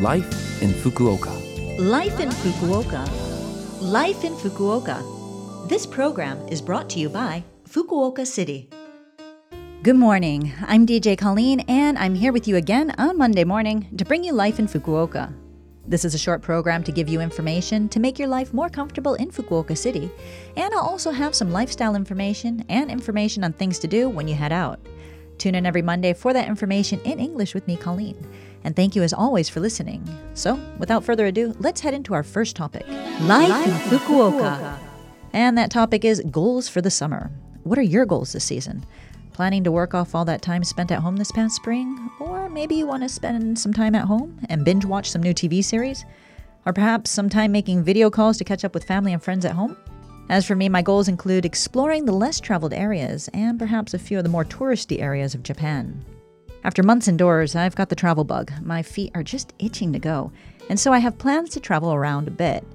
Life in Fukuoka. Life in Fukuoka. Life in Fukuoka. This program is brought to you by Fukuoka City. Good morning. I'm DJ Colleen, and I'm here with you again on Monday morning to bring you Life in Fukuoka. This is a short program to give you information to make your life more comfortable in Fukuoka City, and I'll also have some lifestyle information and information on things to do when you head out. Tune in every Monday for that information in English with me, Colleen. And thank you as always for listening. So, without further ado, let's head into our first topic Life, Life in Fukuoka. Fukuoka. And that topic is goals for the summer. What are your goals this season? Planning to work off all that time spent at home this past spring? Or maybe you want to spend some time at home and binge watch some new TV series? Or perhaps some time making video calls to catch up with family and friends at home? As for me, my goals include exploring the less traveled areas and perhaps a few of the more touristy areas of Japan. After months indoors, I've got the travel bug. My feet are just itching to go, and so I have plans to travel around a bit.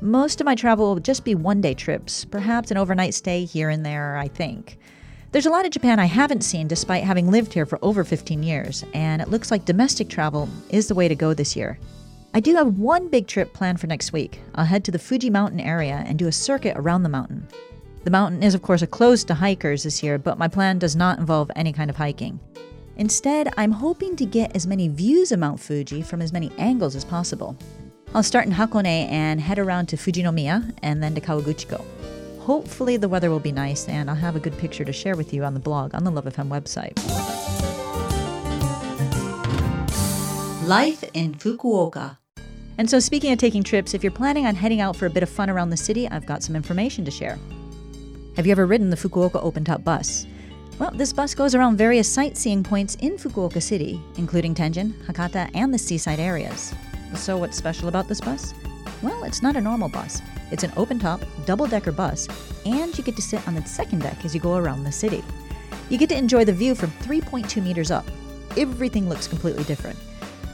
Most of my travel will just be one day trips, perhaps an overnight stay here and there, I think. There's a lot of Japan I haven't seen despite having lived here for over 15 years, and it looks like domestic travel is the way to go this year. I do have one big trip planned for next week. I'll head to the Fuji Mountain area and do a circuit around the mountain. The mountain is, of course, closed to hikers this year, but my plan does not involve any kind of hiking. Instead, I'm hoping to get as many views of Mount Fuji from as many angles as possible. I'll start in Hakone and head around to Fujinomiya and then to Kawaguchiko. Hopefully, the weather will be nice and I'll have a good picture to share with you on the blog on the Love FM website. Life in Fukuoka. And so, speaking of taking trips, if you're planning on heading out for a bit of fun around the city, I've got some information to share. Have you ever ridden the Fukuoka Open Top Bus? Well, this bus goes around various sightseeing points in Fukuoka City, including Tenjin, Hakata, and the seaside areas. So, what's special about this bus? Well, it's not a normal bus. It's an open top, double decker bus, and you get to sit on the second deck as you go around the city. You get to enjoy the view from 3.2 meters up. Everything looks completely different.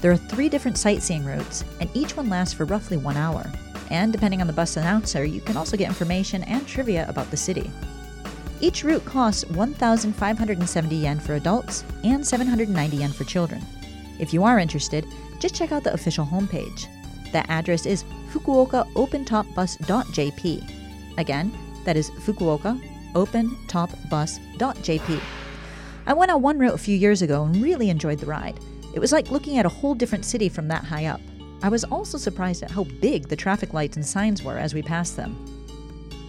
There are three different sightseeing routes, and each one lasts for roughly one hour. And depending on the bus announcer, you can also get information and trivia about the city. Each route costs 1,570 yen for adults and 790 yen for children. If you are interested, just check out the official homepage. The address is fukuokaopentopbus.jp. Again, that is fukuokaopentopbus.jp. I went on one route a few years ago and really enjoyed the ride. It was like looking at a whole different city from that high up. I was also surprised at how big the traffic lights and signs were as we passed them.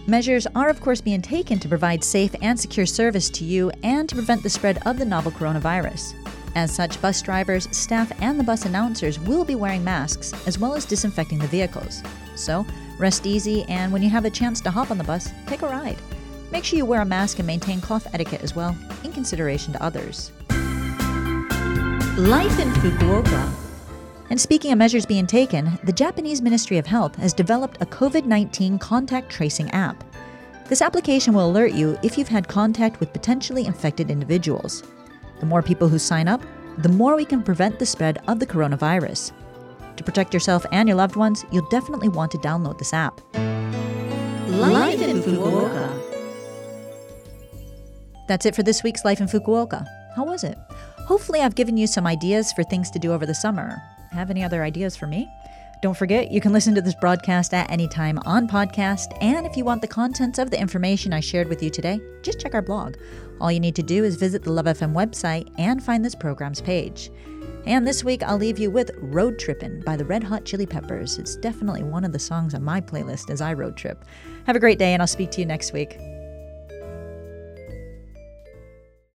Measures are, of course, being taken to provide safe and secure service to you and to prevent the spread of the novel coronavirus. As such, bus drivers, staff, and the bus announcers will be wearing masks as well as disinfecting the vehicles. So, rest easy, and when you have a chance to hop on the bus, take a ride. Make sure you wear a mask and maintain cloth etiquette as well, in consideration to others. Life in Fukuoka. And speaking of measures being taken, the Japanese Ministry of Health has developed a COVID 19 contact tracing app. This application will alert you if you've had contact with potentially infected individuals. The more people who sign up, the more we can prevent the spread of the coronavirus. To protect yourself and your loved ones, you'll definitely want to download this app. Life in Fukuoka. That's it for this week's Life in Fukuoka. How was it? Hopefully, I've given you some ideas for things to do over the summer. Have any other ideas for me? Don't forget, you can listen to this broadcast at any time on podcast. And if you want the contents of the information I shared with you today, just check our blog. All you need to do is visit the Love FM website and find this program's page. And this week, I'll leave you with Road Trippin' by the Red Hot Chili Peppers. It's definitely one of the songs on my playlist as I road trip. Have a great day, and I'll speak to you next week.